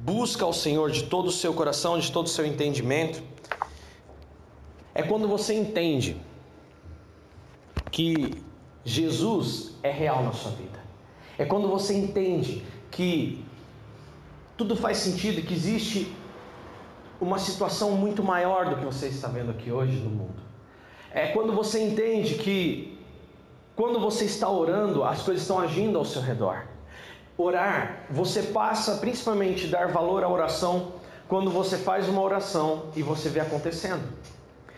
busca ao Senhor de todo o seu coração, de todo o seu entendimento, é quando você entende que Jesus é real na sua vida. É quando você entende que tudo faz sentido, que existe uma situação muito maior do que você está vendo aqui hoje no mundo. É quando você entende que quando você está orando, as coisas estão agindo ao seu redor. Orar, você passa principalmente dar valor à oração quando você faz uma oração e você vê acontecendo.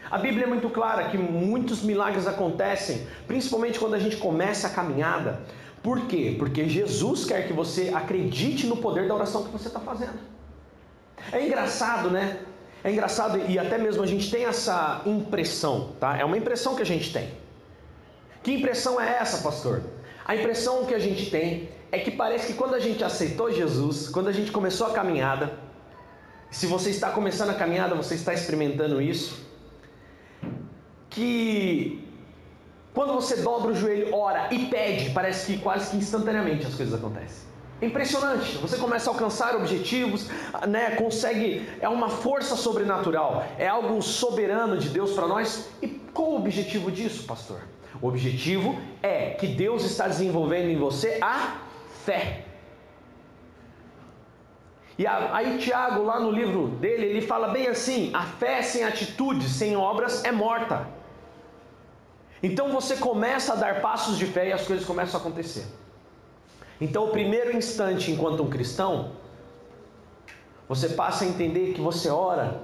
A Bíblia é muito clara que muitos milagres acontecem, principalmente quando a gente começa a caminhada. Por quê? Porque Jesus quer que você acredite no poder da oração que você está fazendo. É engraçado, né? É engraçado e até mesmo a gente tem essa impressão, tá? É uma impressão que a gente tem. Que impressão é essa, pastor? A impressão que a gente tem é que parece que quando a gente aceitou Jesus, quando a gente começou a caminhada, se você está começando a caminhada, você está experimentando isso, que quando você dobra o joelho, ora e pede, parece que quase que instantaneamente as coisas acontecem. É impressionante. Você começa a alcançar objetivos, né? Consegue, é uma força sobrenatural, é algo soberano de Deus para nós. E qual o objetivo disso, pastor? O objetivo é que Deus está desenvolvendo em você a fé. E aí Tiago, lá no livro dele, ele fala bem assim: a fé sem atitude, sem obras, é morta. Então você começa a dar passos de fé e as coisas começam a acontecer. Então, o primeiro instante enquanto um cristão, você passa a entender que você ora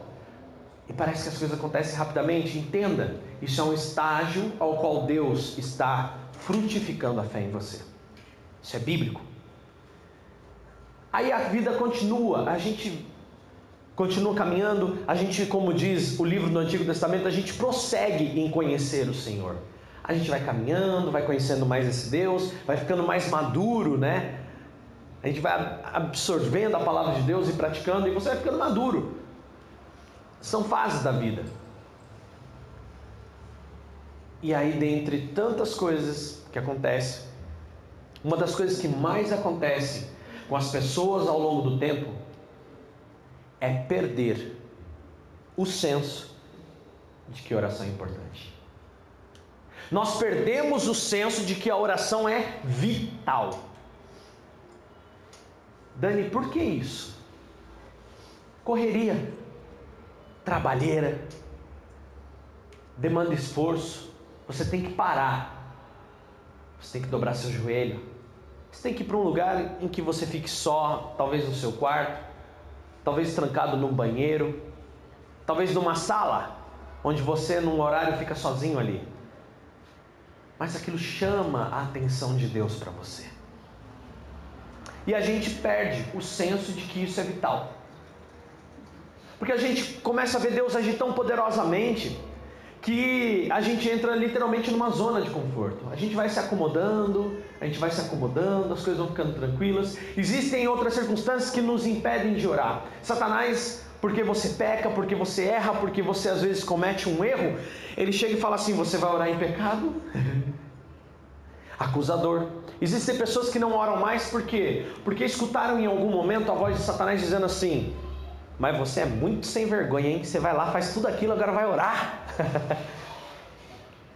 e parece que as coisas acontecem rapidamente. Entenda, isso é um estágio ao qual Deus está frutificando a fé em você. Isso é bíblico. Aí a vida continua, a gente continua caminhando, a gente, como diz o livro do Antigo Testamento, a gente prossegue em conhecer o Senhor a gente vai caminhando, vai conhecendo mais esse Deus, vai ficando mais maduro, né? A gente vai absorvendo a palavra de Deus e praticando, e você vai ficando maduro. São fases da vida. E aí, dentre tantas coisas que acontecem, uma das coisas que mais acontece com as pessoas ao longo do tempo é perder o senso de que oração é importante. Nós perdemos o senso de que a oração é vital. Dani, por que isso? Correria, trabalheira, demanda esforço. Você tem que parar. Você tem que dobrar seu joelho. Você tem que ir para um lugar em que você fique só, talvez no seu quarto, talvez trancado num banheiro, talvez numa sala, onde você num horário fica sozinho ali mas aquilo chama a atenção de Deus para você. E a gente perde o senso de que isso é vital. Porque a gente começa a ver Deus agir tão poderosamente que a gente entra literalmente numa zona de conforto. A gente vai se acomodando, a gente vai se acomodando, as coisas vão ficando tranquilas. Existem outras circunstâncias que nos impedem de orar. Satanás porque você peca, porque você erra, porque você às vezes comete um erro, ele chega e fala assim: Você vai orar em pecado? Acusador. Existem pessoas que não oram mais por quê? Porque escutaram em algum momento a voz de Satanás dizendo assim: Mas você é muito sem vergonha, hein? Você vai lá, faz tudo aquilo, agora vai orar.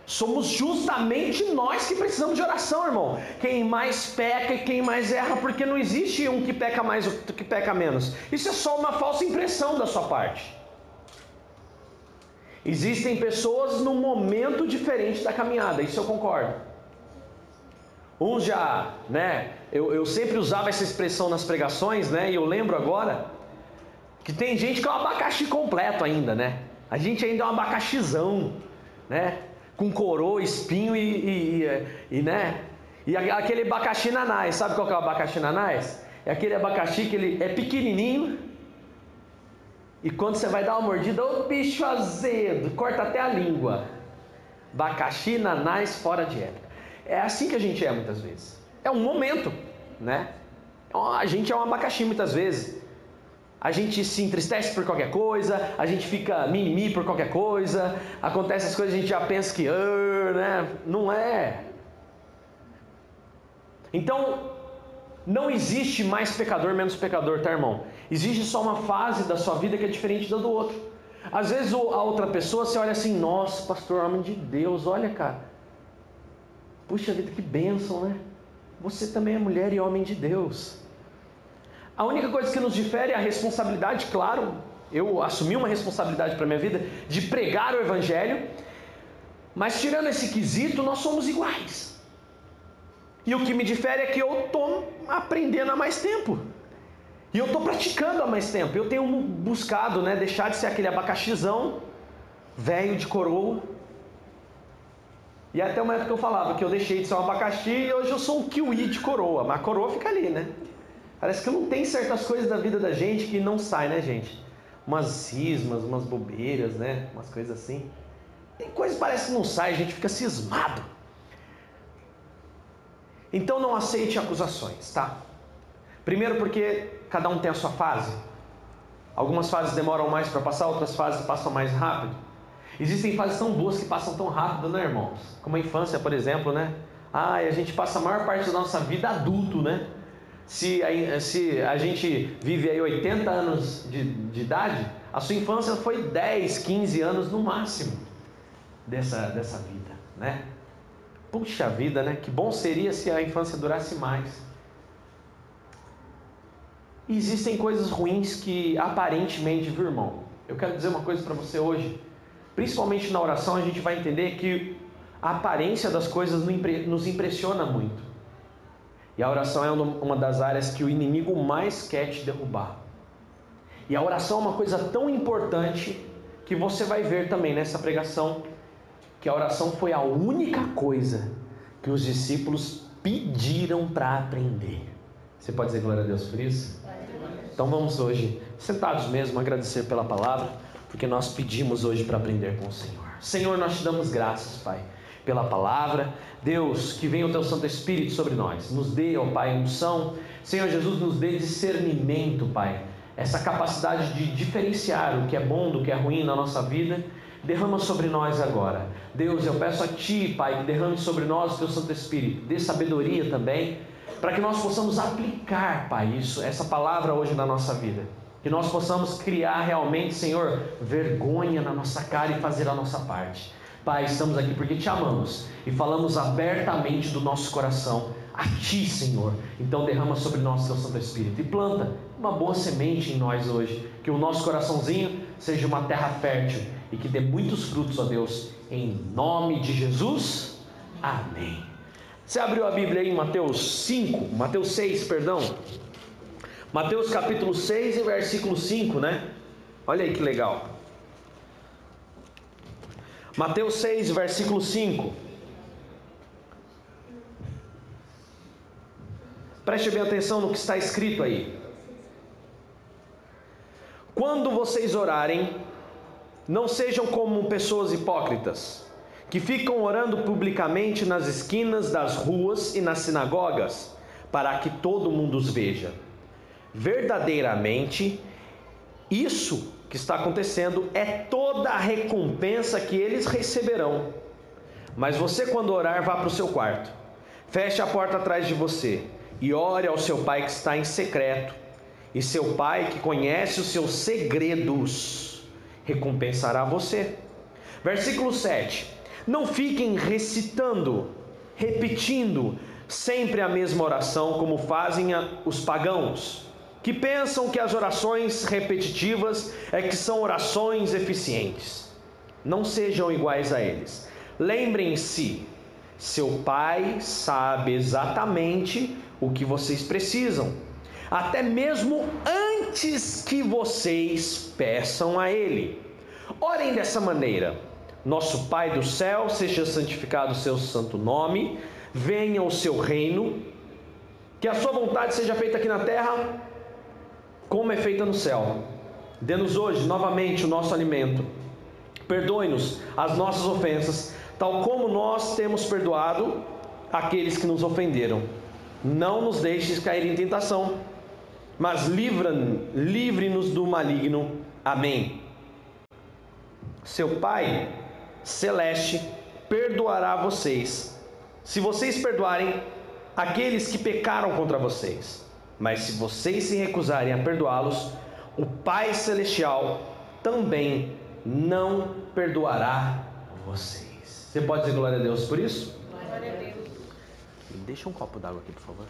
Somos justamente nós que precisamos de oração, irmão. Quem mais peca e quem mais erra, porque não existe um que peca mais ou que peca menos. Isso é só uma falsa impressão da sua parte. Existem pessoas num momento diferente da caminhada, isso eu concordo. Uns já, né? Eu, eu sempre usava essa expressão nas pregações, né? E eu lembro agora que tem gente que é um abacaxi completo ainda, né? A gente ainda é um abacaxizão, né? com coroa, espinho e, e, e, e né? E aquele abacaxi nanás, sabe qual que é o abacaxi nanás? É aquele abacaxi que ele é pequenininho e quando você vai dar uma mordida, ô bicho azedo, corta até a língua. Abacaxi nanás fora de época. É assim que a gente é muitas vezes. É um momento, né? A gente é um abacaxi muitas vezes a gente se entristece por qualquer coisa, a gente fica mimimi por qualquer coisa, acontece as coisas a gente já pensa que, uh, né? Não é. Então, Não existe mais pecador menos pecador, tá, irmão? Existe só uma fase da sua vida que é diferente da do outro. Às vezes a outra pessoa você olha assim, nossa, pastor, homem de Deus, olha, cara. Puxa vida, que bênção, né? Você também é mulher e homem de Deus. A única coisa que nos difere é a responsabilidade, claro. Eu assumi uma responsabilidade para minha vida de pregar o evangelho, mas tirando esse quesito, nós somos iguais. E o que me difere é que eu estou aprendendo há mais tempo. E eu estou praticando há mais tempo. Eu tenho buscado né, deixar de ser aquele abacaxizão velho de coroa. E até uma época eu falava que eu deixei de ser um abacaxi e hoje eu sou um kiwi de coroa. Mas a coroa fica ali, né? Parece que não tem certas coisas da vida da gente que não sai, né, gente? Umas cismas, umas bobeiras, né? Umas coisas assim. Tem coisas que parece que não sai, a gente fica cismado. Então não aceite acusações, tá? Primeiro porque cada um tem a sua fase. Algumas fases demoram mais para passar, outras fases passam mais rápido. Existem fases tão boas que passam tão rápido, né, irmãos? Como a infância, por exemplo, né? Ah, a gente passa a maior parte da nossa vida adulto, né? Se a, se a gente vive aí 80 anos de, de idade, a sua infância foi 10, 15 anos no máximo dessa, dessa vida, né? Puxa vida, né? Que bom seria se a infância durasse mais. Existem coisas ruins que aparentemente, viu, irmão? Eu quero dizer uma coisa para você hoje. Principalmente na oração, a gente vai entender que a aparência das coisas nos impressiona muito. E a oração é uma das áreas que o inimigo mais quer te derrubar. E a oração é uma coisa tão importante que você vai ver também nessa pregação que a oração foi a única coisa que os discípulos pediram para aprender. Você pode dizer glória a Deus por isso? Então vamos hoje, sentados mesmo, agradecer pela palavra, porque nós pedimos hoje para aprender com o Senhor. Senhor, nós te damos graças, Pai, pela palavra. Deus, que venha o teu Santo Espírito sobre nós. Nos dê, ó Pai, unção. Senhor Jesus, nos dê discernimento, Pai. Essa capacidade de diferenciar o que é bom do que é ruim na nossa vida derrama sobre nós agora. Deus, eu peço a Ti, Pai, que derrame sobre nós o Teu Santo Espírito, dê sabedoria também, para que nós possamos aplicar, Pai, isso, essa palavra hoje na nossa vida. Que nós possamos criar realmente, Senhor, vergonha na nossa cara e fazer a nossa parte. Pai, estamos aqui porque te amamos e falamos abertamente do nosso coração a Ti, Senhor. Então derrama sobre nós Teu Santo Espírito e planta uma boa semente em nós hoje. Que o nosso coraçãozinho seja uma terra fértil e que dê muitos frutos, ó Deus, em nome de Jesus. Amém. Você abriu a Bíblia aí em Mateus 5, Mateus 6, perdão. Mateus capítulo 6 e versículo 5, né? Olha aí que legal. Mateus 6, versículo 5. Preste bem atenção no que está escrito aí. Quando vocês orarem, não sejam como pessoas hipócritas, que ficam orando publicamente nas esquinas das ruas e nas sinagogas, para que todo mundo os veja. Verdadeiramente, isso que está acontecendo é toda a recompensa que eles receberão. Mas você, quando orar, vá para o seu quarto, feche a porta atrás de você e ore ao seu pai que está em secreto, e seu pai que conhece os seus segredos recompensará você. Versículo 7. Não fiquem recitando, repetindo sempre a mesma oração como fazem os pagãos, que pensam que as orações repetitivas é que são orações eficientes. Não sejam iguais a eles. Lembrem-se, seu pai sabe exatamente o que vocês precisam, até mesmo antes que vocês peçam a Ele. Orem dessa maneira: Nosso Pai do céu, seja santificado o seu santo nome, venha o seu reino, que a sua vontade seja feita aqui na terra, como é feita no céu. Dê-nos hoje novamente o nosso alimento. Perdoe-nos as nossas ofensas, tal como nós temos perdoado aqueles que nos ofenderam. Não nos deixes cair em tentação mas livre-nos do maligno. Amém. Seu Pai celeste perdoará vocês, se vocês perdoarem aqueles que pecaram contra vocês. Mas se vocês se recusarem a perdoá-los, o Pai Celestial também não perdoará vocês. Você pode dizer glória a Deus por isso? Glória a Deus. Deixa um copo d'água aqui, por favor.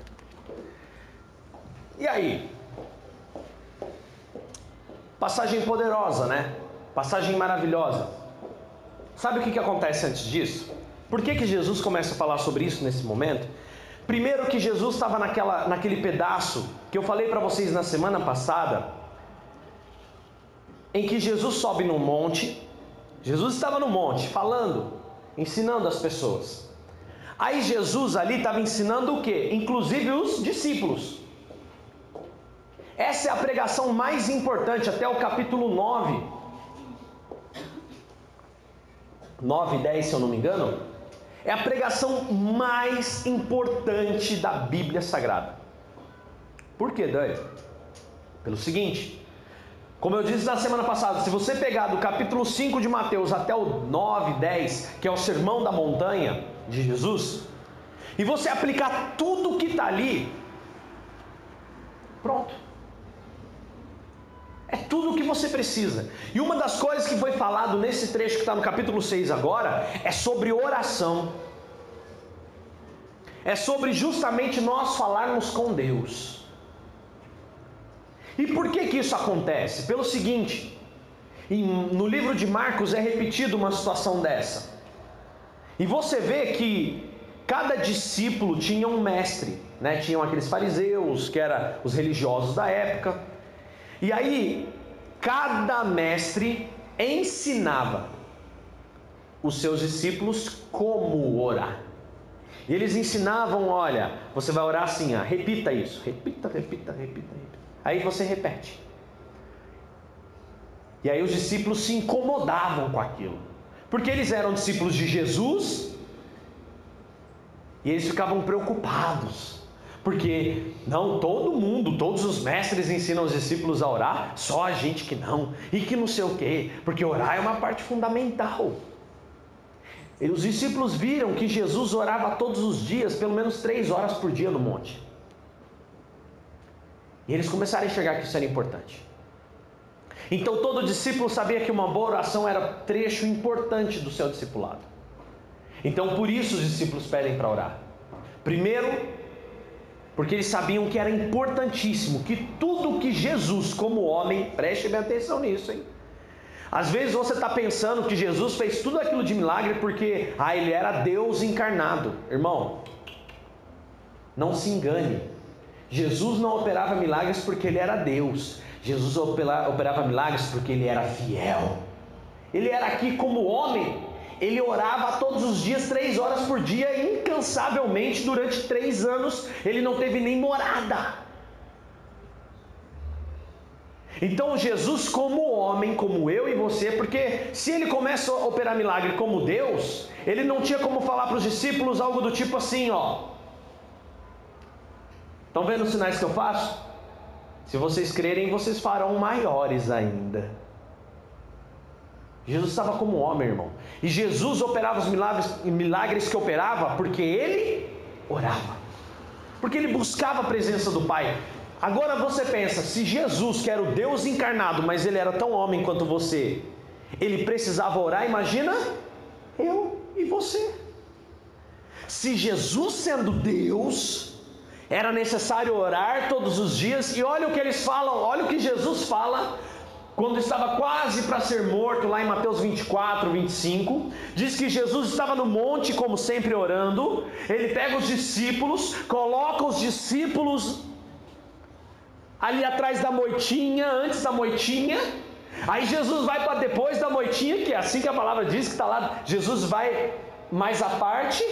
E aí? Passagem poderosa, né? Passagem maravilhosa. Sabe o que, que acontece antes disso? Por que, que Jesus começa a falar sobre isso nesse momento? Primeiro que Jesus estava naquela, naquele pedaço que eu falei para vocês na semana passada, em que Jesus sobe num monte. Jesus estava no monte falando, ensinando as pessoas. Aí Jesus ali estava ensinando o que? Inclusive os discípulos. Essa é a pregação mais importante até o capítulo 9. 9 e 10, se eu não me engano. É a pregação mais importante da Bíblia Sagrada. Por que, Dani? Pelo seguinte, como eu disse na semana passada, se você pegar do capítulo 5 de Mateus até o 9, 10, que é o sermão da montanha de Jesus, e você aplicar tudo que está ali, pronto. Tudo o que você precisa. E uma das coisas que foi falado nesse trecho que está no capítulo 6 agora é sobre oração. É sobre justamente nós falarmos com Deus. E por que que isso acontece? Pelo seguinte, no livro de Marcos é repetido uma situação dessa. E você vê que cada discípulo tinha um mestre, né? Tinham aqueles fariseus, que eram os religiosos da época, e aí, cada mestre ensinava os seus discípulos como orar. E eles ensinavam, olha, você vai orar assim, ó, repita isso, repita, repita, repita, repita. Aí você repete. E aí os discípulos se incomodavam com aquilo, porque eles eram discípulos de Jesus e eles ficavam preocupados. Porque não todo mundo, todos os mestres ensinam os discípulos a orar, só a gente que não, e que não sei o quê, porque orar é uma parte fundamental. E os discípulos viram que Jesus orava todos os dias, pelo menos três horas por dia no monte. E eles começaram a enxergar que isso era importante. Então todo discípulo sabia que uma boa oração era trecho importante do seu discipulado. Então por isso os discípulos pedem para orar. Primeiro, porque eles sabiam que era importantíssimo que tudo que Jesus, como homem, preste bem atenção nisso, hein? Às vezes você está pensando que Jesus fez tudo aquilo de milagre porque ah, ele era Deus encarnado. Irmão, não se engane. Jesus não operava milagres porque ele era Deus. Jesus operava milagres porque ele era fiel. Ele era aqui como homem, ele orava todos os dias, três horas por dia, incansavelmente, durante três anos. Ele não teve nem morada. Então Jesus, como homem, como eu e você, porque se ele começa a operar milagre como Deus, ele não tinha como falar para os discípulos algo do tipo assim, ó. Estão vendo os sinais que eu faço? Se vocês crerem, vocês farão maiores ainda. Jesus estava como homem, irmão. E Jesus operava os milagres, milagres que operava porque ele orava. Porque ele buscava a presença do Pai. Agora você pensa, se Jesus, que era o Deus encarnado, mas ele era tão homem quanto você, ele precisava orar, imagina eu e você. Se Jesus, sendo Deus, era necessário orar todos os dias, e olha o que eles falam, olha o que Jesus fala quando estava quase para ser morto, lá em Mateus 24, 25, diz que Jesus estava no monte, como sempre, orando. Ele pega os discípulos, coloca os discípulos ali atrás da moitinha, antes da moitinha. Aí Jesus vai para depois da moitinha, que é assim que a palavra diz que está lá. Jesus vai mais à parte.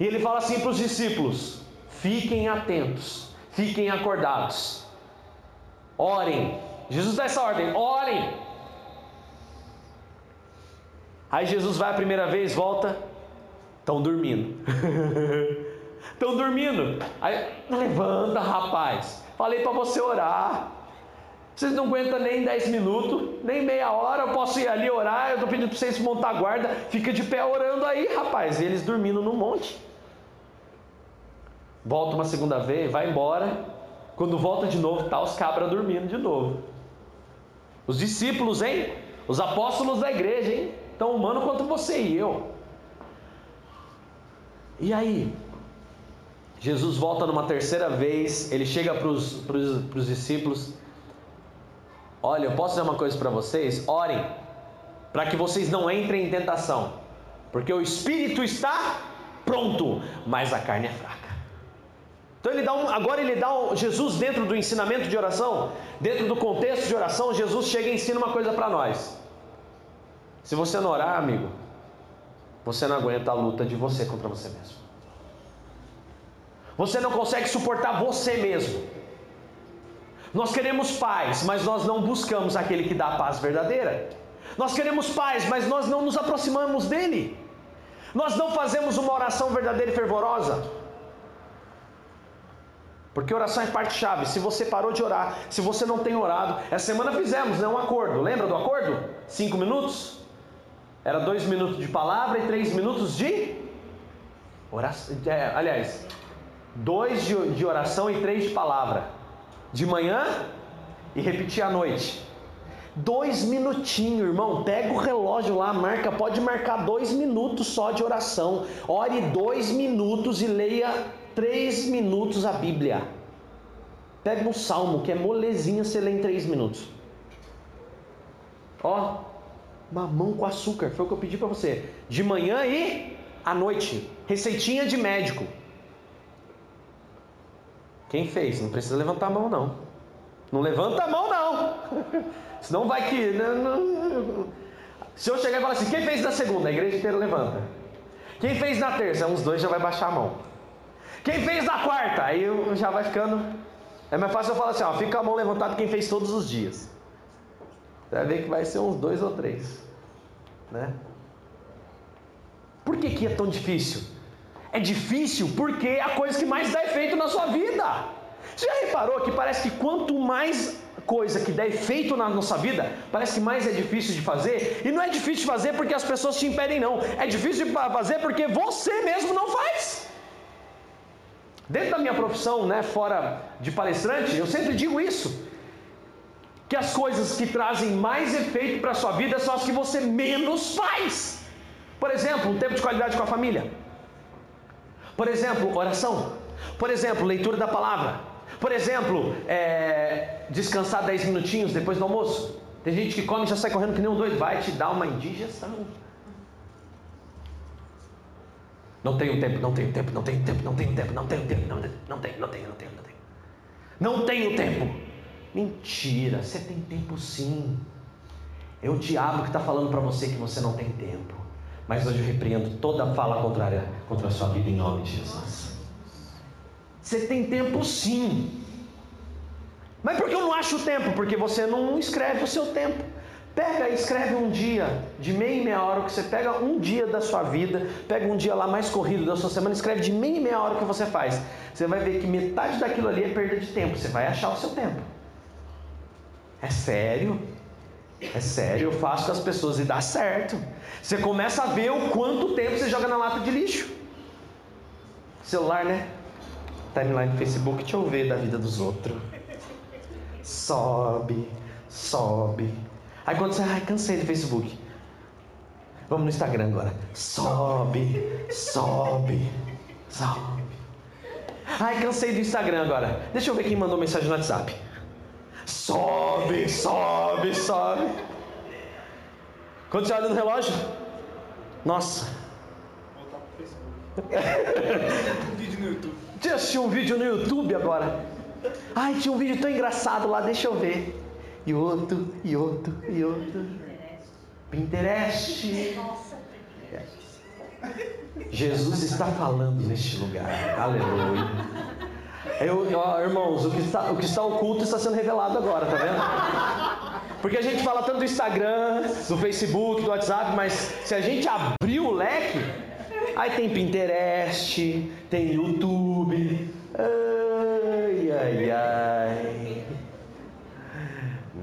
E ele fala assim para os discípulos: fiquem atentos, fiquem acordados, orem, Jesus dá essa ordem: orem. Aí Jesus vai a primeira vez, volta, estão dormindo. Estão dormindo. Aí levanta, rapaz. Falei para você orar. Vocês não aguentam nem 10 minutos, nem meia hora. Eu posso ir ali orar. Eu estou pedindo para vocês montar guarda. Fica de pé orando aí, rapaz. E eles dormindo no monte. Volta uma segunda vez, vai embora. Quando volta de novo, tá os cabras dormindo de novo. Os discípulos, hein? Os apóstolos da igreja, hein? Tão humano quanto você e eu. E aí? Jesus volta numa terceira vez, ele chega para os discípulos. Olha, eu posso dizer uma coisa para vocês? Orem, para que vocês não entrem em tentação, porque o espírito está pronto, mas a carne é fraca. Então ele dá um, agora ele dá um, Jesus dentro do ensinamento de oração, dentro do contexto de oração, Jesus chega e ensina uma coisa para nós. Se você não orar, amigo, você não aguenta a luta de você contra você mesmo. Você não consegue suportar você mesmo. Nós queremos paz, mas nós não buscamos aquele que dá a paz verdadeira. Nós queremos paz, mas nós não nos aproximamos dele. Nós não fazemos uma oração verdadeira e fervorosa. Porque oração é parte-chave. Se você parou de orar, se você não tem orado, essa semana fizemos né, um acordo. Lembra do acordo? Cinco minutos? Era dois minutos de palavra e três minutos de oração. É, aliás, dois de, de oração e três de palavra. De manhã e repetir à noite. Dois minutinhos, irmão. Pega o relógio lá, marca. Pode marcar dois minutos só de oração. Ore dois minutos e leia três minutos a Bíblia. Pega um salmo que é molezinha, você lê em três minutos. Ó, mamão com açúcar, foi o que eu pedi para você. De manhã e à noite. Receitinha de médico. Quem fez? Não precisa levantar a mão, não. Não levanta a mão, não. Senão vai que. Não. Se eu chegar e falar assim, quem fez na segunda? A igreja inteira levanta. Quem fez na terça? Uns dois já vai baixar a mão. Quem fez na quarta? Aí já vai ficando. É mais fácil eu falar assim, ó, fica a mão levantada quem fez todos os dias. Você vai ver que vai ser uns dois ou três. Né? Por que, que é tão difícil? É difícil porque é a coisa que mais dá efeito na sua vida. Você já reparou que parece que quanto mais coisa que dá efeito na nossa vida, parece que mais é difícil de fazer? E não é difícil de fazer porque as pessoas te impedem, não. É difícil de fazer porque você mesmo não faz. Dentro da minha profissão, né, fora de palestrante, eu sempre digo isso. Que as coisas que trazem mais efeito para a sua vida são as que você menos faz. Por exemplo, um tempo de qualidade com a família. Por exemplo, oração. Por exemplo, leitura da palavra. Por exemplo, é, descansar 10 minutinhos depois do almoço. Tem gente que come e já sai correndo que nem um doido. Vai te dar uma indigestão. Não tenho tempo, não tenho tempo, não tenho tempo, não tenho tempo, não tenho tempo, não não tenho, não tenho, não tenho, não tenho. Não tenho tempo. Mentira, você tem tempo sim. É o diabo que está falando para você que você não tem tempo. Mas hoje eu repreendo toda fala contrária contra a sua vida em nome de Jesus. Você tem tempo sim. Mas por que eu não acho tempo? Porque você não escreve o seu tempo. Pega e escreve um dia, de meia e meia hora, que você pega um dia da sua vida, pega um dia lá mais corrido da sua semana, escreve de meia e meia hora o que você faz. Você vai ver que metade daquilo ali é perda de tempo. Você vai achar o seu tempo. É sério? É sério, eu faço com as pessoas e dá certo. Você começa a ver o quanto tempo você joga na lata de lixo. Celular, né? Timeline do Facebook, deixa eu ver da vida dos outros. Sobe, sobe. Aí quando você, ai, cansei do Facebook. Vamos no Instagram agora. Sobe, sobe, sobe. Ai, cansei do Instagram agora. Deixa eu ver quem mandou mensagem no WhatsApp. Sobe, sobe, sobe. Quando você olha no relógio, nossa. Voltar pro Facebook. um vídeo no YouTube. Assistiu um vídeo no YouTube agora? Ai, tinha um vídeo tão engraçado lá, deixa eu ver. E outro, e outro, e outro. Pinterest. Jesus está falando neste lugar. Aleluia. Eu, ó, irmãos, o que, está, o que está oculto está sendo revelado agora, tá vendo? Porque a gente fala tanto do Instagram, do Facebook, do WhatsApp, mas se a gente abrir o leque, aí tem Pinterest, tem YouTube. Ai, ai, ai.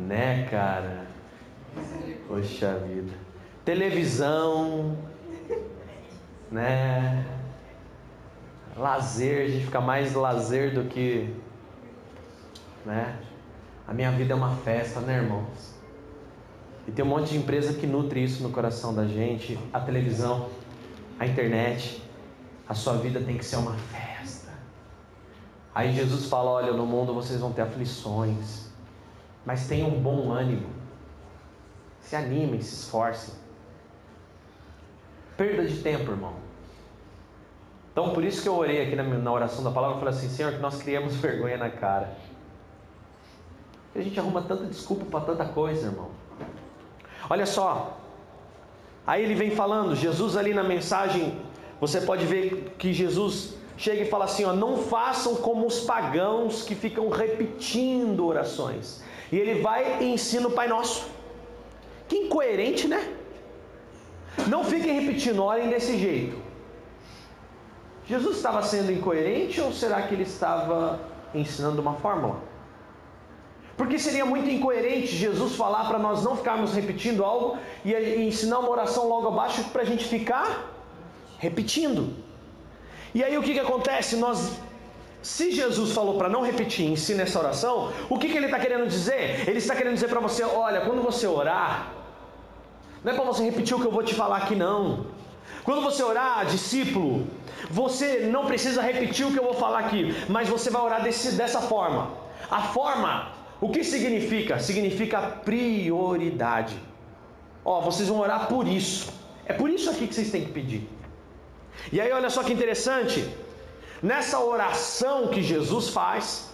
Né, cara? Poxa vida. Televisão, né? lazer, a gente fica mais lazer do que, né? A minha vida é uma festa, né, irmãos? E tem um monte de empresa que nutre isso no coração da gente, a televisão, a internet. A sua vida tem que ser uma festa. Aí Jesus fala: Olha, no mundo vocês vão ter aflições, mas tenham um bom ânimo. Se animem, se esforcem. Perda de tempo, irmão. Então, por isso que eu orei aqui na, na oração da palavra, eu falei assim: Senhor, que nós criamos vergonha na cara. A gente arruma tanta desculpa para tanta coisa, irmão. Olha só. Aí ele vem falando, Jesus ali na mensagem, você pode ver que Jesus chega e fala assim: ó, não façam como os pagãos que ficam repetindo orações. E ele vai e ensina o Pai Nosso. Que incoerente, né? Não fiquem repetindo, orem desse jeito. Jesus estava sendo incoerente ou será que ele estava ensinando uma fórmula? Porque seria muito incoerente Jesus falar para nós não ficarmos repetindo algo e ensinar uma oração logo abaixo para a gente ficar repetindo. E aí o que, que acontece? Nós, se Jesus falou para não repetir, ensina essa oração, o que, que ele está querendo dizer? Ele está querendo dizer para você: olha, quando você orar, não é para você repetir o que eu vou te falar aqui, não. Quando você orar, discípulo, você não precisa repetir o que eu vou falar aqui, mas você vai orar desse, dessa forma. A forma o que significa? Significa prioridade. Ó, vocês vão orar por isso. É por isso aqui que vocês têm que pedir. E aí, olha só que interessante. Nessa oração que Jesus faz,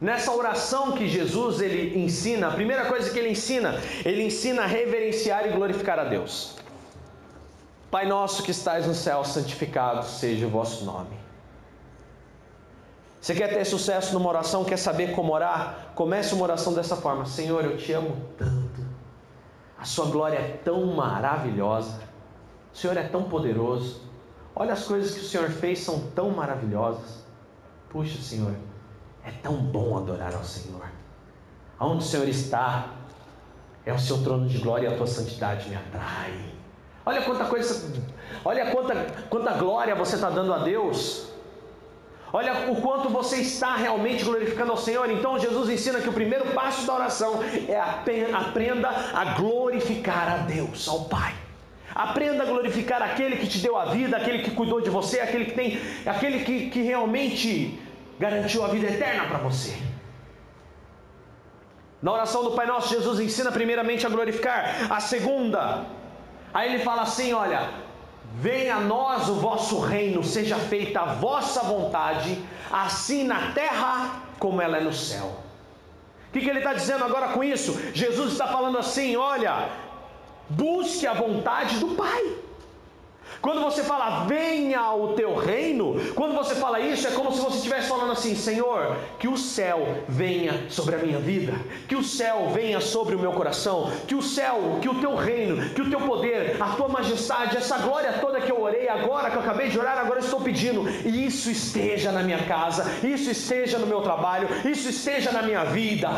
nessa oração que Jesus ele ensina, a primeira coisa que ele ensina, ele ensina a reverenciar e glorificar a Deus. Pai nosso que estais no céu, santificado seja o vosso nome. Você quer ter sucesso numa oração, quer saber como orar? Comece uma oração dessa forma: Senhor, eu te amo tanto. A sua glória é tão maravilhosa. O Senhor é tão poderoso. Olha as coisas que o Senhor fez são tão maravilhosas. Puxa, Senhor, é tão bom adorar ao Senhor. Aonde o Senhor está, é o seu trono de glória e a tua santidade me atrai. Olha quanta coisa, olha quanta, quanta glória você está dando a Deus. Olha o quanto você está realmente glorificando ao Senhor. Então Jesus ensina que o primeiro passo da oração é aprenda a glorificar a Deus, ao Pai. Aprenda a glorificar aquele que te deu a vida, aquele que cuidou de você, aquele que tem, aquele que, que realmente garantiu a vida eterna para você. Na oração do Pai Nosso, Jesus ensina primeiramente a glorificar. A segunda, aí ele fala assim: olha, Venha a nós o vosso reino, seja feita a vossa vontade, assim na terra como ela é no céu. O que, que ele está dizendo agora com isso? Jesus está falando assim: olha, busque a vontade do Pai. Quando você fala, venha o teu reino, quando você fala isso, é como se você estivesse falando assim: Senhor, que o céu venha sobre a minha vida, que o céu venha sobre o meu coração, que o céu, que o teu reino, que o teu poder, a tua majestade, essa glória toda que eu orei agora, que eu acabei de orar, agora estou pedindo, isso esteja na minha casa, isso esteja no meu trabalho, isso esteja na minha vida.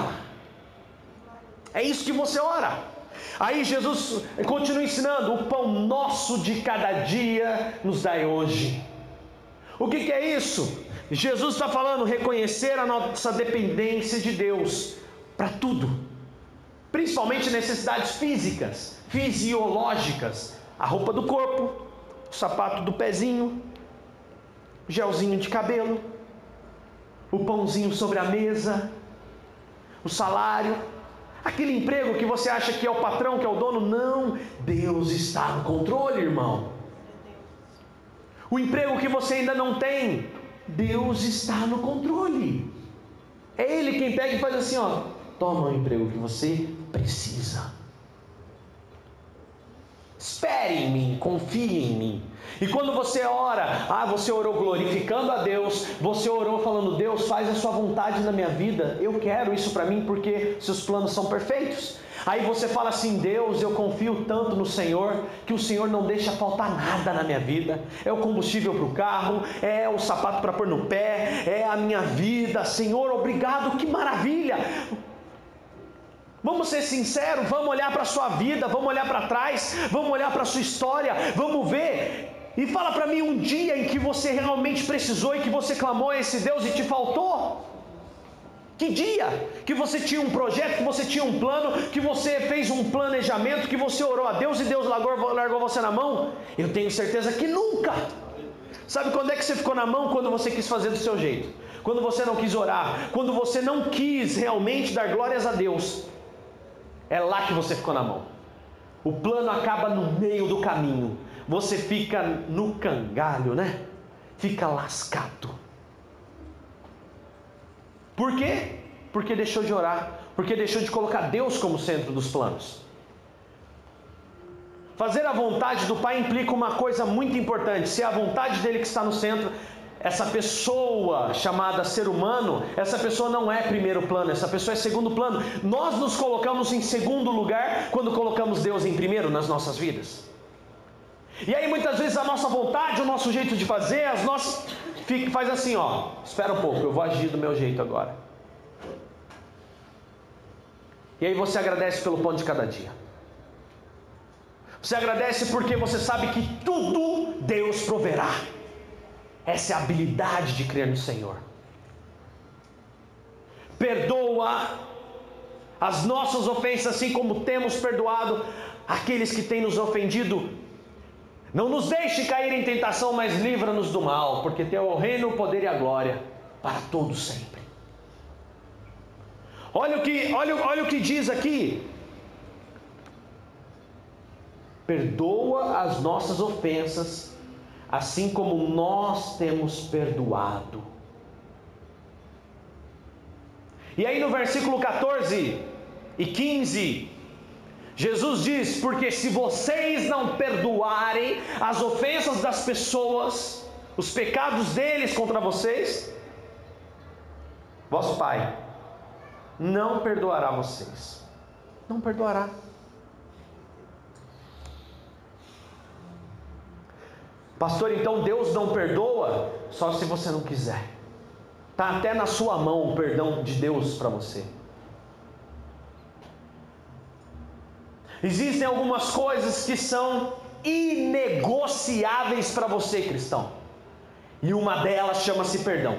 É isso que você ora. Aí Jesus continua ensinando: o pão nosso de cada dia nos dai hoje. O que, que é isso? Jesus está falando reconhecer a nossa dependência de Deus para tudo, principalmente necessidades físicas, fisiológicas, a roupa do corpo, o sapato do pezinho, o gelzinho de cabelo, o pãozinho sobre a mesa, o salário, Aquele emprego que você acha que é o patrão, que é o dono, não. Deus está no controle, irmão. O emprego que você ainda não tem, Deus está no controle. É Ele quem pega e faz assim: ó, toma o emprego que você precisa. Espere em mim, confie em mim. E quando você ora, ah, você orou glorificando a Deus, você orou falando, Deus, faz a sua vontade na minha vida, eu quero isso para mim porque seus planos são perfeitos. Aí você fala assim: Deus, eu confio tanto no Senhor que o Senhor não deixa faltar nada na minha vida. É o combustível para o carro, é o sapato para pôr no pé, é a minha vida. Senhor, obrigado, que maravilha. Vamos ser sinceros, vamos olhar para a sua vida, vamos olhar para trás, vamos olhar para a sua história, vamos ver E fala para mim um dia em que você realmente precisou e que você clamou a esse Deus e te faltou. Que dia que você tinha um projeto, que você tinha um plano, que você fez um planejamento, que você orou a Deus e Deus largou, largou você na mão? Eu tenho certeza que nunca. Sabe quando é que você ficou na mão? Quando você quis fazer do seu jeito. Quando você não quis orar. Quando você não quis realmente dar glórias a Deus. É lá que você ficou na mão. O plano acaba no meio do caminho. Você fica no cangalho, né? Fica lascado. Por quê? Porque deixou de orar, porque deixou de colocar Deus como centro dos planos. Fazer a vontade do Pai implica uma coisa muito importante: se é a vontade dele que está no centro, essa pessoa chamada ser humano, essa pessoa não é primeiro plano, essa pessoa é segundo plano. Nós nos colocamos em segundo lugar quando colocamos Deus em primeiro nas nossas vidas. E aí muitas vezes a nossa vontade, o nosso jeito de fazer, as nossas fica, faz assim, ó, espera um pouco, eu vou agir do meu jeito agora. E aí você agradece pelo pão de cada dia. Você agradece porque você sabe que tudo Deus proverá. Essa é a habilidade de crer no Senhor. Perdoa as nossas ofensas, assim como temos perdoado aqueles que têm nos ofendido não nos deixe cair em tentação, mas livra-nos do mal, porque teu é o reino, o poder e a glória para todos sempre. Olha o que, olha, olha o que diz aqui. Perdoa as nossas ofensas, assim como nós temos perdoado. E aí no versículo 14 e 15, Jesus diz: Porque se vocês não perdoarem as ofensas das pessoas, os pecados deles contra vocês, vosso Pai não perdoará vocês. Não perdoará. Pastor, então Deus não perdoa só se você não quiser. Está até na sua mão o perdão de Deus para você. Existem algumas coisas que são inegociáveis para você, cristão. E uma delas chama-se perdão.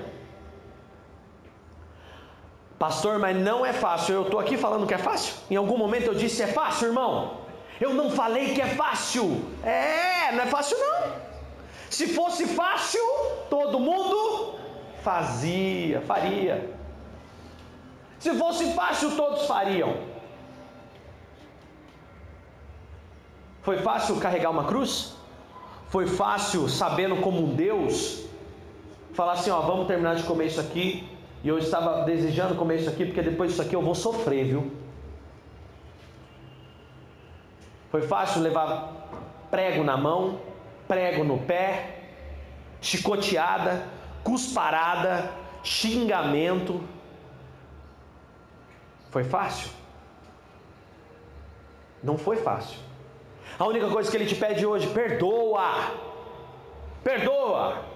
Pastor, mas não é fácil. Eu estou aqui falando que é fácil? Em algum momento eu disse é fácil, irmão? Eu não falei que é fácil. É, não é fácil não. Se fosse fácil, todo mundo fazia, faria. Se fosse fácil, todos fariam. Foi fácil carregar uma cruz? Foi fácil, sabendo como Deus, falar assim: ó, vamos terminar de comer isso aqui. E eu estava desejando comer isso aqui, porque depois disso aqui eu vou sofrer, viu? Foi fácil levar prego na mão, prego no pé, chicoteada, cusparada, xingamento. Foi fácil? Não foi fácil. A única coisa que ele te pede hoje, perdoa. Perdoa.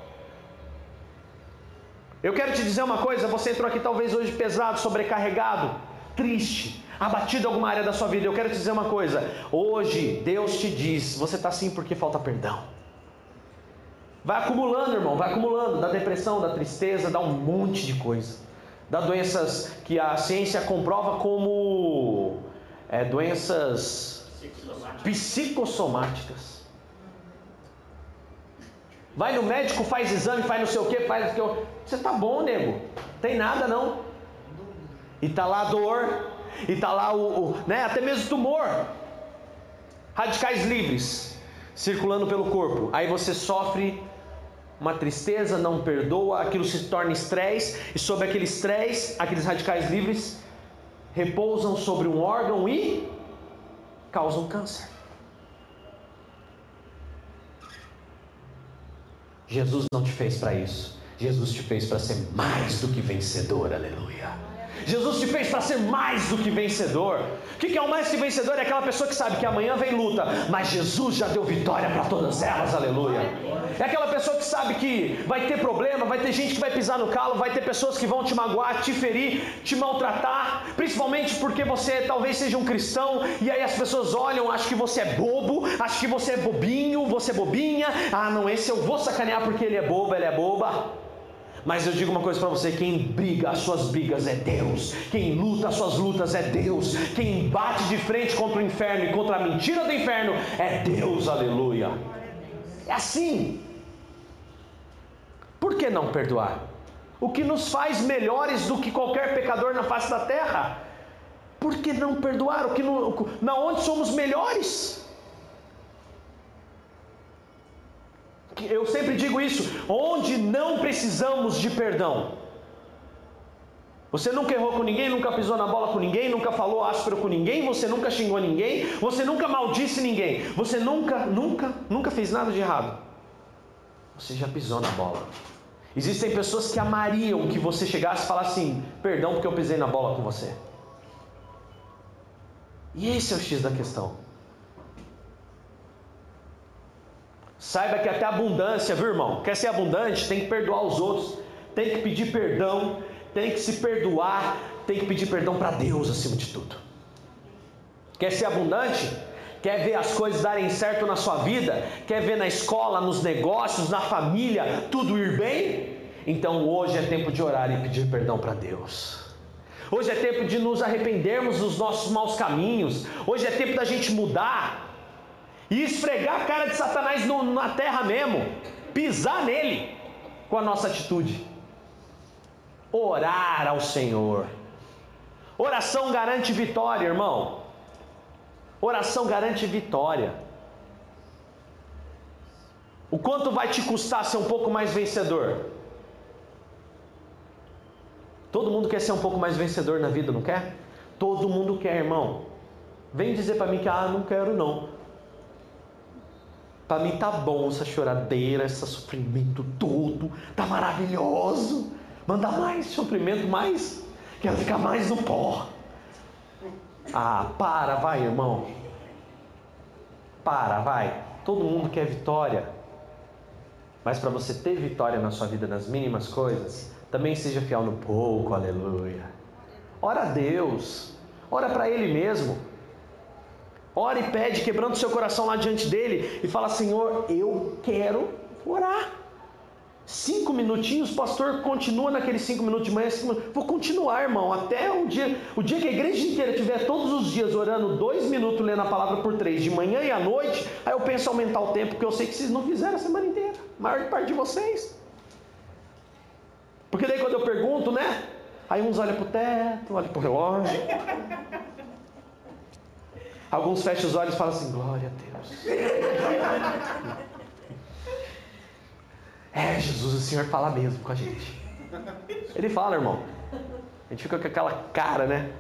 Eu quero te dizer uma coisa, você entrou aqui talvez hoje pesado, sobrecarregado, triste, abatido em alguma área da sua vida. Eu quero te dizer uma coisa, hoje Deus te diz, você está assim porque falta perdão. Vai acumulando, irmão, vai acumulando, da depressão, da tristeza, dá um monte de coisa. Dá doenças que a ciência comprova como é, doenças psicossomáticas. Vai no médico, faz exame, faz não sei o que, faz o que. Você tá bom, nego. Tem nada não. E tá lá a dor, e tá lá o, o né, até mesmo tumor. Radicais livres circulando pelo corpo. Aí você sofre uma tristeza, não perdoa, aquilo se torna estresse, e sobre aquele estresse, aqueles radicais livres repousam sobre um órgão e causam câncer. Jesus não te fez para isso. Jesus te fez para ser mais do que vencedor, aleluia. Jesus te fez para ser mais do que vencedor. O que é o mais que vencedor? É aquela pessoa que sabe que amanhã vem luta, mas Jesus já deu vitória para todas elas, aleluia. É aquela pessoa que sabe que vai ter problema, vai ter gente que vai pisar no calo, vai ter pessoas que vão te magoar, te ferir, te maltratar, principalmente porque você talvez seja um cristão e aí as pessoas olham, acham que você é bobo, acham que você é bobinho, você é bobinha. Ah, não, esse eu vou sacanear porque ele é bobo, ele é boba. Mas eu digo uma coisa para você: quem briga as suas brigas é Deus, quem luta as suas lutas é Deus, quem bate de frente contra o inferno e contra a mentira do inferno é Deus, aleluia. É assim. Por que não perdoar? O que nos faz melhores do que qualquer pecador na face da terra? Por que não perdoar? O que na onde somos melhores? Eu sempre digo isso, onde não precisamos de perdão. Você nunca errou com ninguém, nunca pisou na bola com ninguém, nunca falou áspero com ninguém, você nunca xingou ninguém, você nunca maldisse ninguém, você nunca, nunca, nunca fez nada de errado. Você já pisou na bola. Existem pessoas que amariam que você chegasse e falasse assim: perdão porque eu pisei na bola com você. E esse é o X da questão. Saiba que até abundância, viu irmão? Quer ser abundante? Tem que perdoar os outros, tem que pedir perdão, tem que se perdoar, tem que pedir perdão para Deus acima de tudo. Quer ser abundante? Quer ver as coisas darem certo na sua vida? Quer ver na escola, nos negócios, na família, tudo ir bem? Então hoje é tempo de orar e pedir perdão para Deus. Hoje é tempo de nos arrependermos dos nossos maus caminhos. Hoje é tempo da gente mudar e esfregar a cara de Satanás no, na terra mesmo, pisar nele com a nossa atitude. Orar ao Senhor. Oração garante vitória, irmão. Oração garante vitória. O quanto vai te custar ser um pouco mais vencedor? Todo mundo quer ser um pouco mais vencedor na vida, não quer? Todo mundo quer, irmão. Vem dizer para mim que ah, não quero não. Para mim tá bom essa choradeira, esse sofrimento todo, tá maravilhoso. Manda mais sofrimento, mais. Quero ficar mais no pó. Ah, para, vai, irmão. Para, vai. Todo mundo quer vitória. Mas para você ter vitória na sua vida nas mínimas coisas, também seja fiel no pouco, aleluia. Ora a Deus. Ora para Ele mesmo. Ora e pede, quebrando seu coração lá diante dele, e fala: Senhor, eu quero orar. Cinco minutinhos, pastor, continua naqueles cinco minutos de manhã. Minutos. Vou continuar, irmão, até o dia, o dia que a igreja inteira tiver todos os dias orando dois minutos, lendo a palavra por três, de manhã e à noite. Aí eu penso aumentar o tempo, porque eu sei que vocês não fizeram a semana inteira. A maior parte de vocês. Porque daí quando eu pergunto, né? Aí uns olham para o teto, olham para o relógio. Alguns fecham os olhos e falam assim: glória a Deus. É, Jesus, o Senhor fala mesmo com a gente. Ele fala, irmão. A gente fica com aquela cara, né?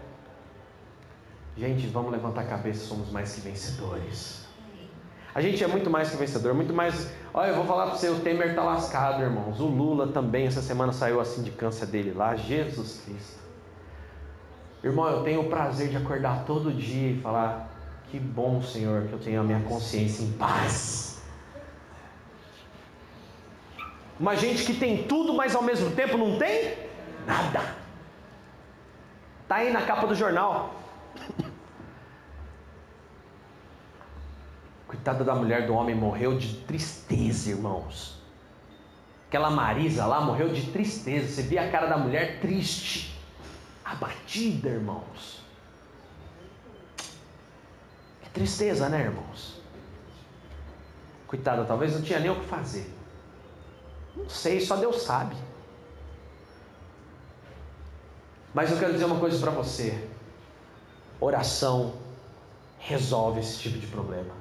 Gente, vamos levantar a cabeça, somos mais que vencedores. A gente é muito mais que vencedor, muito mais. Olha, eu vou falar para você, o Temer está lascado, irmãos. O Lula também, essa semana saiu a sindicância dele lá. Jesus Cristo. Irmão, eu tenho o prazer de acordar todo dia e falar: que bom, Senhor, que eu tenho a minha consciência em paz. Uma gente que tem tudo, mas ao mesmo tempo não tem nada. Está aí na capa do jornal. Coitada da mulher do homem morreu de tristeza, irmãos. Aquela Marisa lá morreu de tristeza. Você vê a cara da mulher triste, abatida, irmãos. Tristeza, né, irmãos? Coitada, talvez não tinha nem o que fazer. Não sei, só Deus sabe. Mas eu quero dizer uma coisa para você: oração resolve esse tipo de problema.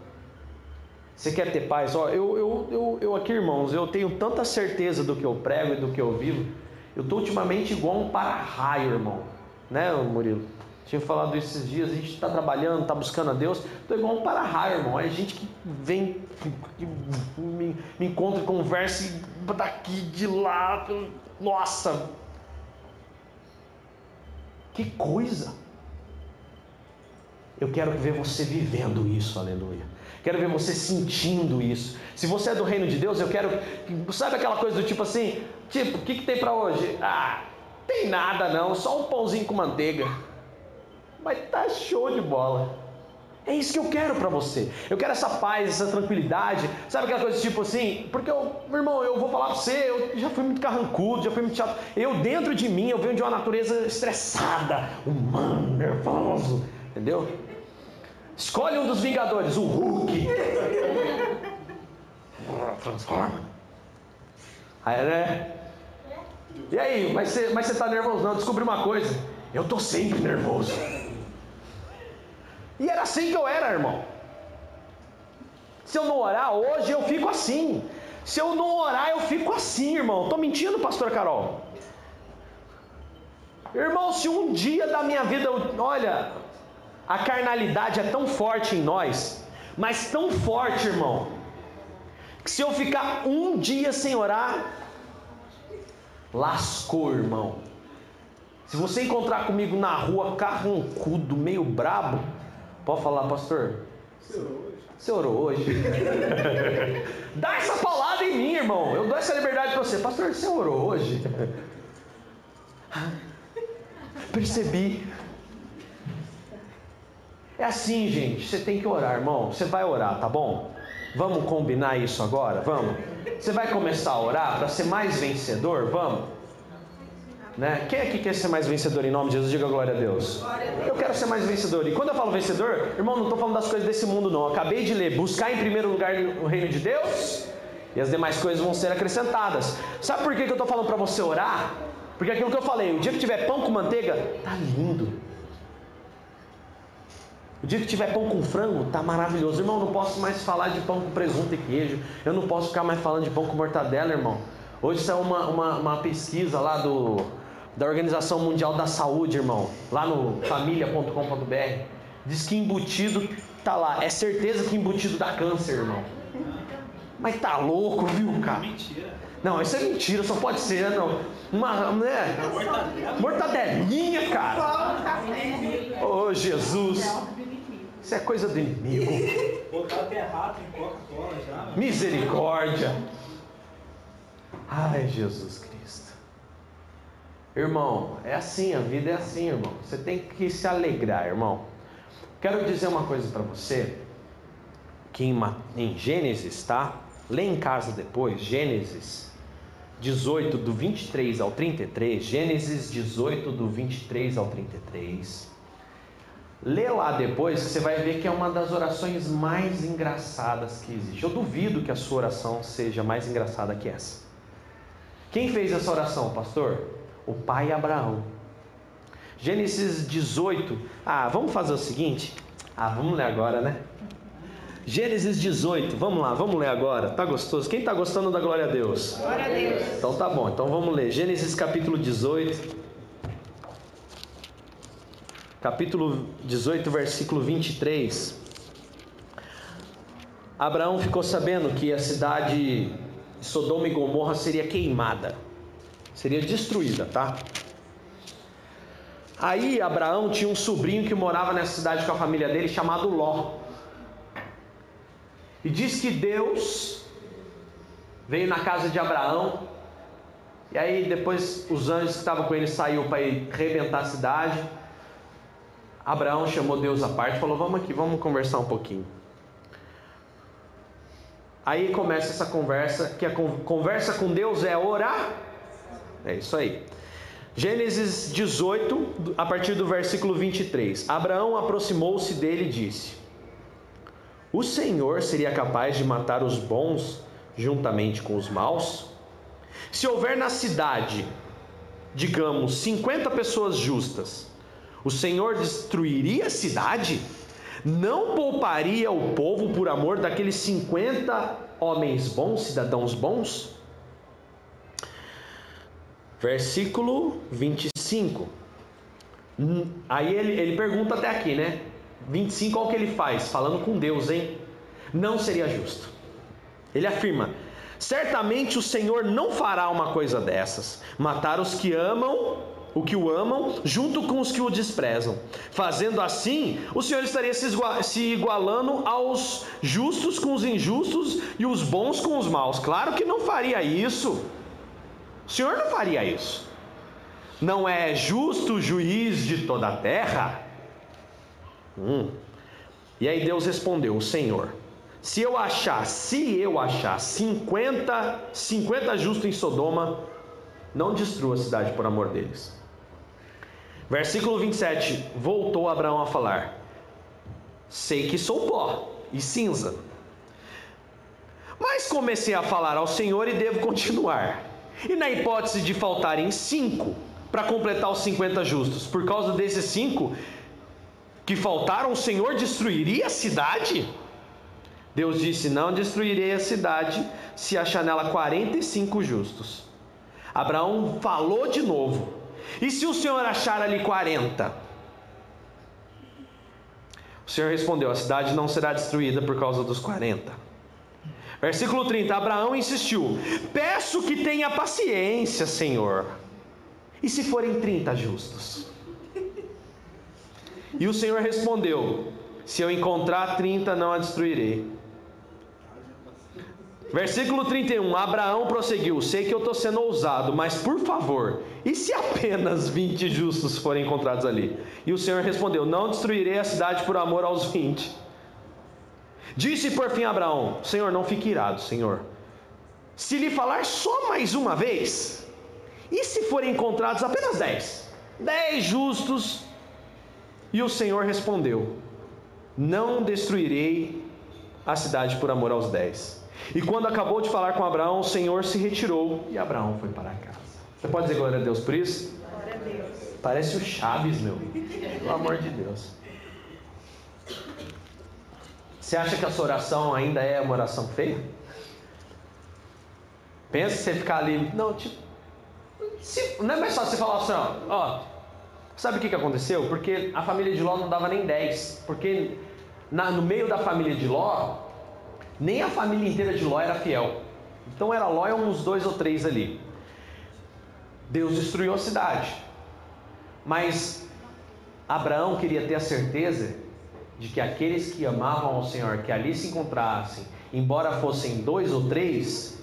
Você quer ter paz? Ó, eu, eu, eu, eu aqui, irmãos, eu tenho tanta certeza do que eu prego e do que eu vivo. Eu estou ultimamente igual um para-raio, irmão. Né, Murilo? Tinha falado esses dias, a gente está trabalhando, está buscando a Deus. Estou igual um para-raio, irmão. É gente que vem, que me, me encontra, conversa daqui, de lá. Nossa! Que coisa! Eu quero ver você vivendo isso, aleluia. Quero ver você sentindo isso. Se você é do reino de Deus, eu quero. Sabe aquela coisa do tipo assim? Tipo, o que, que tem para hoje? Ah, tem nada não, só um pãozinho com manteiga. Mas tá show de bola. É isso que eu quero para você. Eu quero essa paz, essa tranquilidade. Sabe aquela coisa tipo assim? Porque, eu, meu irmão, eu vou falar para você, eu já fui muito carrancudo, já fui muito chato. Eu, dentro de mim, eu venho de uma natureza estressada, humano, nervoso. Entendeu? Escolhe um dos Vingadores, o Hulk. Transforma. Aí, né? E aí, mas você, mas você tá nervoso? Não, descobri uma coisa. Eu tô sempre nervoso. E era assim que eu era, irmão. Se eu não orar hoje, eu fico assim. Se eu não orar, eu fico assim, irmão. Estou mentindo, pastor Carol? Irmão, se um dia da minha vida, olha, a carnalidade é tão forte em nós, mas tão forte, irmão, que se eu ficar um dia sem orar, lascou, irmão. Se você encontrar comigo na rua carrancudo, meio brabo, Pode falar, pastor? Você orou hoje? Você orou hoje? Dá essa palavra em mim, irmão. Eu dou essa liberdade para você. Pastor, você orou hoje? Percebi. É assim, gente. Você tem que orar, irmão. Você vai orar, tá bom? Vamos combinar isso agora? Vamos? Você vai começar a orar para ser mais vencedor? Vamos? Né? Quem aqui quer ser mais vencedor em nome de Jesus? Diga glória a Deus. Eu quero ser mais vencedor. E quando eu falo vencedor, irmão, não estou falando das coisas desse mundo, não. Eu acabei de ler: buscar em primeiro lugar o reino de Deus e as demais coisas vão ser acrescentadas. Sabe por que, que eu estou falando para você orar? Porque aquilo que eu falei: o dia que tiver pão com manteiga, tá lindo. O dia que tiver pão com frango, tá maravilhoso. Irmão, não posso mais falar de pão com presunto e queijo. Eu não posso ficar mais falando de pão com mortadela, irmão. Hoje saiu uma, uma, uma pesquisa lá do da Organização Mundial da Saúde, irmão, lá no família.com.br, diz que embutido tá lá, é certeza que embutido dá câncer, irmão. Mas tá louco, viu, cara? Mentira. Não, isso é mentira, só pode ser, não. Uma, né? Mortadelinha, cara. Ô, oh, Jesus. Isso é coisa do inimigo. Botar até rato em Coca-Cola já. Misericórdia. Ai, Jesus Cristo. Irmão, é assim, a vida é assim, irmão. Você tem que se alegrar, irmão. Quero dizer uma coisa para você, que em, em Gênesis, tá? Lê em casa depois, Gênesis 18, do 23 ao 33. Gênesis 18, do 23 ao 33. Lê lá depois você vai ver que é uma das orações mais engraçadas que existe. Eu duvido que a sua oração seja mais engraçada que essa. Quem fez essa oração, pastor? O pai Abraão. Gênesis 18. Ah, vamos fazer o seguinte? Ah, vamos ler agora, né? Gênesis 18, vamos lá, vamos ler agora. Tá gostoso? Quem tá gostando da glória a Deus? Glória a Deus. Então tá bom, então vamos ler. Gênesis capítulo 18. Capítulo 18, versículo 23. Abraão ficou sabendo que a cidade de Sodoma e Gomorra seria queimada seria destruída, tá? Aí Abraão tinha um sobrinho que morava nessa cidade com a família dele chamado Ló. E diz que Deus veio na casa de Abraão. E aí depois os anjos que estavam com ele saiu para ir rebentar a cidade. Abraão chamou Deus à parte e falou: "Vamos aqui, vamos conversar um pouquinho". Aí começa essa conversa, que a conversa com Deus é orar é isso aí. Gênesis 18, a partir do versículo 23. Abraão aproximou-se dele e disse: O Senhor seria capaz de matar os bons juntamente com os maus? Se houver na cidade, digamos, 50 pessoas justas, o Senhor destruiria a cidade? Não pouparia o povo por amor daqueles 50 homens bons, cidadãos bons? Versículo 25. Hum, aí ele, ele pergunta até aqui, né? 25, olha o que ele faz, falando com Deus, hein? Não seria justo. Ele afirma: Certamente o Senhor não fará uma coisa dessas, matar os que amam o que o amam, junto com os que o desprezam. Fazendo assim, o Senhor estaria se igualando aos justos com os injustos e os bons com os maus. Claro que não faria isso. O Senhor não faria isso. Não é justo o juiz de toda a terra? Hum. E aí Deus respondeu: O Senhor, se eu achar, se eu achar 50, 50 justos em Sodoma, não destrua a cidade por amor deles. Versículo 27, voltou Abraão a falar: Sei que sou pó e cinza. Mas comecei a falar ao Senhor e devo continuar. E na hipótese de faltarem cinco para completar os 50 justos, por causa desses cinco que faltaram, o Senhor destruiria a cidade? Deus disse: Não destruirei a cidade se achar nela 45 justos. Abraão falou de novo: E se o senhor achar ali 40? O senhor respondeu: A cidade não será destruída por causa dos 40. Versículo 30: Abraão insistiu: Peço que tenha paciência, Senhor. E se forem 30 justos? E o Senhor respondeu: Se eu encontrar 30, não a destruirei. Versículo 31, Abraão prosseguiu: Sei que eu estou sendo ousado, mas por favor, e se apenas 20 justos forem encontrados ali? E o Senhor respondeu: Não destruirei a cidade por amor aos 20. Disse por fim Abraão: Senhor, não fique irado, Senhor. Se lhe falar só mais uma vez, e se forem encontrados apenas 10? 10 justos. E o Senhor respondeu: Não destruirei a cidade por amor aos 10. E quando acabou de falar com Abraão, o Senhor se retirou e Abraão foi para casa. Você pode dizer glória a Deus por isso? Glória a Deus. Parece o Chaves, meu. Pelo amor de Deus. Você acha que a sua oração ainda é uma oração feia? Pensa você ficar ali. Não, tipo. Se, não é mais fácil você falar assim, ó, ó. Sabe o que, que aconteceu? Porque a família de Ló não dava nem 10. Porque na, no meio da família de Ló nem a família inteira de Ló era fiel. Então era Ló e uns dois ou três ali. Deus destruiu a cidade. Mas Abraão queria ter a certeza de que aqueles que amavam ao Senhor, que ali se encontrassem, embora fossem dois ou três,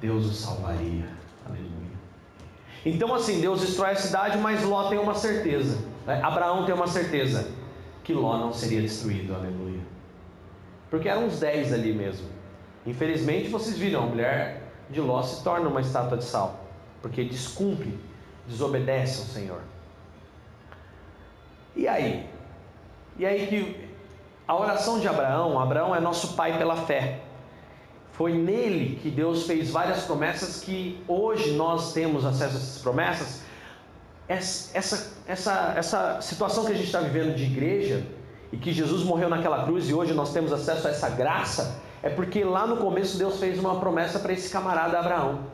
Deus os salvaria. Aleluia. Então, assim, Deus destrói a cidade, mas Ló tem uma certeza. Né? Abraão tem uma certeza que Ló não seria destruído. Aleluia. Porque eram uns 10 ali mesmo. Infelizmente vocês viram, a mulher de Ló se torna uma estátua de sal, porque descumpre, desobedece ao Senhor. E aí? E aí que a oração de Abraão, Abraão é nosso pai pela fé. Foi nele que Deus fez várias promessas que hoje nós temos acesso a essas promessas. Essa, essa, essa situação que a gente está vivendo de igreja, e que Jesus morreu naquela cruz e hoje nós temos acesso a essa graça, é porque lá no começo Deus fez uma promessa para esse camarada Abraão.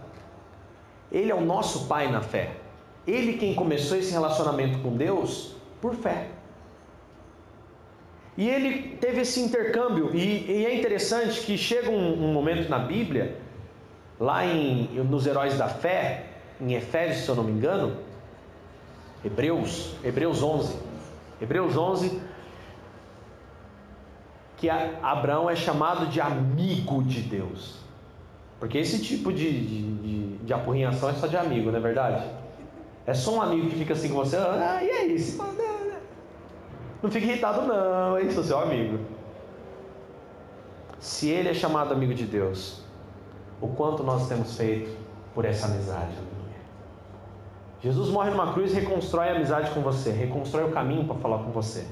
Ele é o nosso pai na fé. Ele quem começou esse relacionamento com Deus por fé. E ele teve esse intercâmbio, e, e é interessante que chega um, um, momento na Bíblia, lá em, nos Heróis da Fé, em Efésios, se eu não me engano, Hebreus, Hebreus 11. Hebreus 11, que Abraão é chamado de amigo de Deus. Porque esse tipo de, de, de, apurrinhação é só de amigo, não é verdade? É só um amigo que fica assim com você, ah, e é isso? Não fique irritado não, é isso, seu amigo. Se ele é chamado amigo de Deus, o quanto nós temos feito por essa amizade? Jesus morre numa cruz e reconstrói a amizade com você, reconstrói o caminho para falar com você.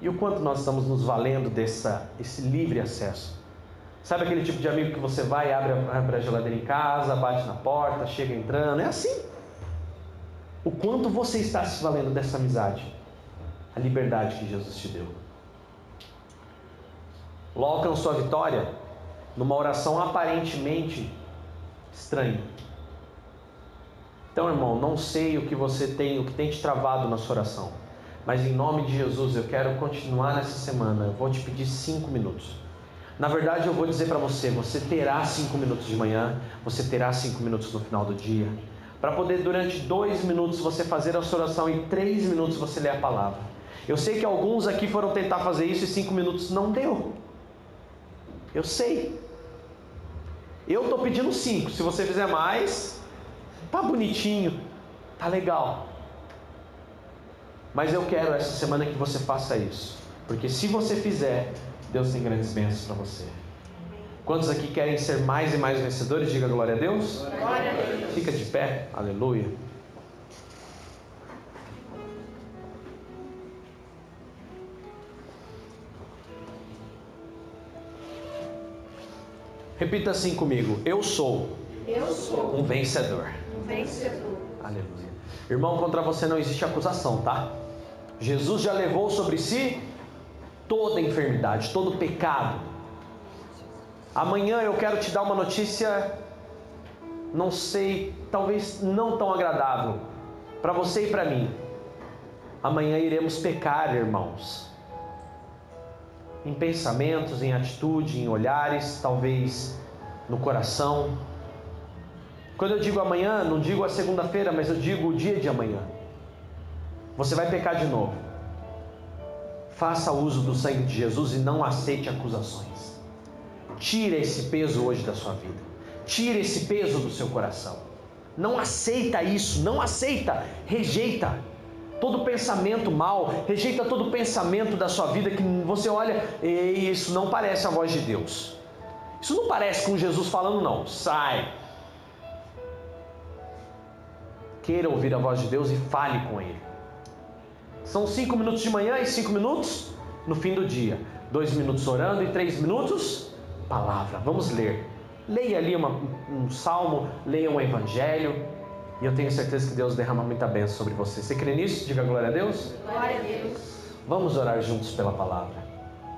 E o quanto nós estamos nos valendo dessa, esse livre acesso. Sabe aquele tipo de amigo que você vai, abre, abre a geladeira em casa, bate na porta, chega entrando? É assim. O quanto você está se valendo dessa amizade, a liberdade que Jesus te deu. Ló alcançou a vitória numa oração aparentemente estranha. Então, irmão, não sei o que você tem, o que tem te travado na sua oração. Mas em nome de Jesus, eu quero continuar nessa semana. Eu vou te pedir cinco minutos. Na verdade, eu vou dizer para você: você terá cinco minutos de manhã, você terá cinco minutos no final do dia, para poder durante dois minutos você fazer a sua oração e três minutos você ler a palavra. Eu sei que alguns aqui foram tentar fazer isso e cinco minutos não deu. Eu sei. Eu estou pedindo cinco. Se você fizer mais, tá bonitinho, tá legal. Mas eu quero essa semana que você faça isso, porque se você fizer, Deus tem grandes bênçãos para você. Quantos aqui querem ser mais e mais vencedores? Diga glória a Deus. Glória a Deus. Fica de pé. Aleluia. Repita assim comigo: Eu sou. Eu sou um vencedor. Um vencedor. Aleluia. Irmão, contra você não existe acusação, tá? Jesus já levou sobre si toda enfermidade, todo pecado. Amanhã eu quero te dar uma notícia, não sei, talvez não tão agradável, para você e para mim. Amanhã iremos pecar, irmãos, em pensamentos, em atitude, em olhares, talvez no coração. Quando eu digo amanhã, não digo a segunda-feira, mas eu digo o dia de amanhã. Você vai pecar de novo. Faça uso do sangue de Jesus e não aceite acusações. Tira esse peso hoje da sua vida. Tira esse peso do seu coração. Não aceita isso, não aceita, rejeita todo pensamento mal, rejeita todo pensamento da sua vida que você olha, e isso não parece a voz de Deus. Isso não parece com Jesus falando, não. Sai. Queira ouvir a voz de Deus e fale com Ele. São cinco minutos de manhã e cinco minutos no fim do dia. Dois minutos orando e três minutos palavra. Vamos ler. Leia ali uma, um salmo, leia um evangelho. E eu tenho certeza que Deus derrama muita bênção sobre você. Você crê nisso? Diga glória a Deus. Glória a Deus. Vamos orar juntos pela palavra.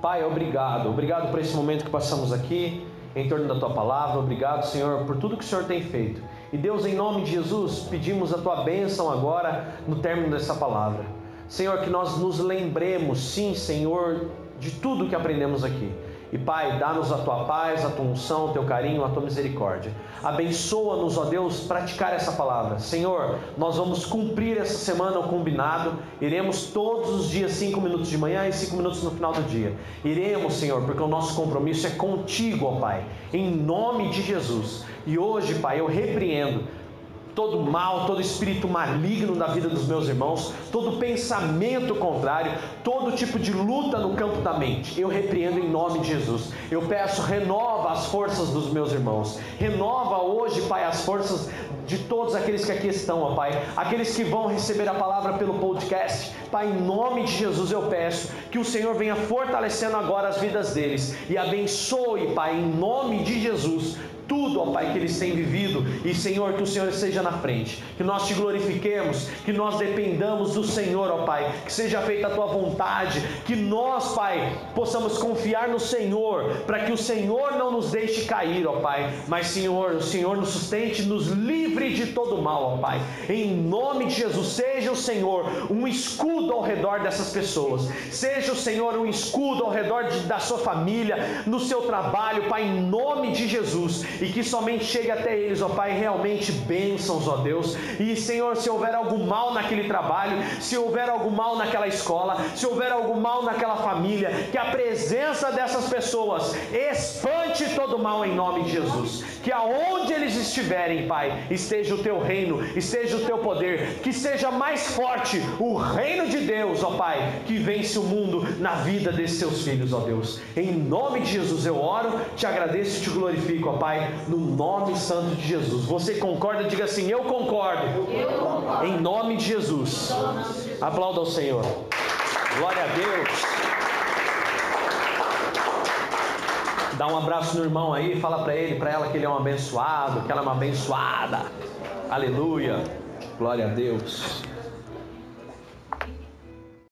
Pai, obrigado. Obrigado por esse momento que passamos aqui em torno da tua palavra. Obrigado, Senhor, por tudo que o Senhor tem feito. E Deus, em nome de Jesus, pedimos a tua bênção agora no término dessa palavra. Senhor, que nós nos lembremos, sim, Senhor, de tudo que aprendemos aqui. E Pai, dá-nos a tua paz, a tua unção, o teu carinho, a tua misericórdia. Abençoa-nos, ó Deus, praticar essa palavra. Senhor, nós vamos cumprir essa semana o combinado. Iremos todos os dias, cinco minutos de manhã e cinco minutos no final do dia. Iremos, Senhor, porque o nosso compromisso é contigo, ó Pai. Em nome de Jesus. E hoje, Pai, eu repreendo todo mal, todo espírito maligno na vida dos meus irmãos, todo pensamento contrário, todo tipo de luta no campo da mente, eu repreendo em nome de Jesus. Eu peço, renova as forças dos meus irmãos, renova hoje, Pai, as forças de todos aqueles que aqui estão, ó Pai, aqueles que vão receber a palavra pelo podcast. Pai, em nome de Jesus eu peço que o Senhor venha fortalecendo agora as vidas deles e abençoe, Pai, em nome de Jesus tudo, ó Pai, que eles têm vivido. E, Senhor, que o Senhor esteja na frente. Que nós te glorifiquemos, que nós dependamos do Senhor, ó Pai. Que seja feita a tua vontade. Que nós, Pai, possamos confiar no Senhor, para que o Senhor não nos deixe cair, ó Pai. Mas, Senhor, o Senhor nos sustente, nos livre de todo mal, ó Pai. Em nome de Jesus, seja o Senhor um escudo ao redor dessas pessoas. Seja o Senhor um escudo ao redor de, da sua família, no seu trabalho, Pai, em nome de Jesus e que somente chegue até eles, ó Pai, realmente bênçãos, ó Deus. E Senhor, se houver algo mal naquele trabalho, se houver algo mal naquela escola, se houver algo mal naquela família, que a presença dessas pessoas espante todo mal em nome de Jesus. Que aonde eles estiverem, Pai, esteja o teu reino, esteja o teu poder, que seja mais forte o reino de Deus, ó Pai, que vence o mundo na vida desses seus filhos, ó Deus. Em nome de Jesus eu oro, te agradeço e te glorifico, ó Pai no nome santo de Jesus. Você concorda? Diga assim: Eu concordo. Eu concordo. Em nome de Jesus. Aplauda ao Senhor. Glória a Deus. Dá um abraço no irmão aí, fala para ele, para ela que ele é um abençoado, que ela é uma abençoada. Aleluia. Glória a Deus.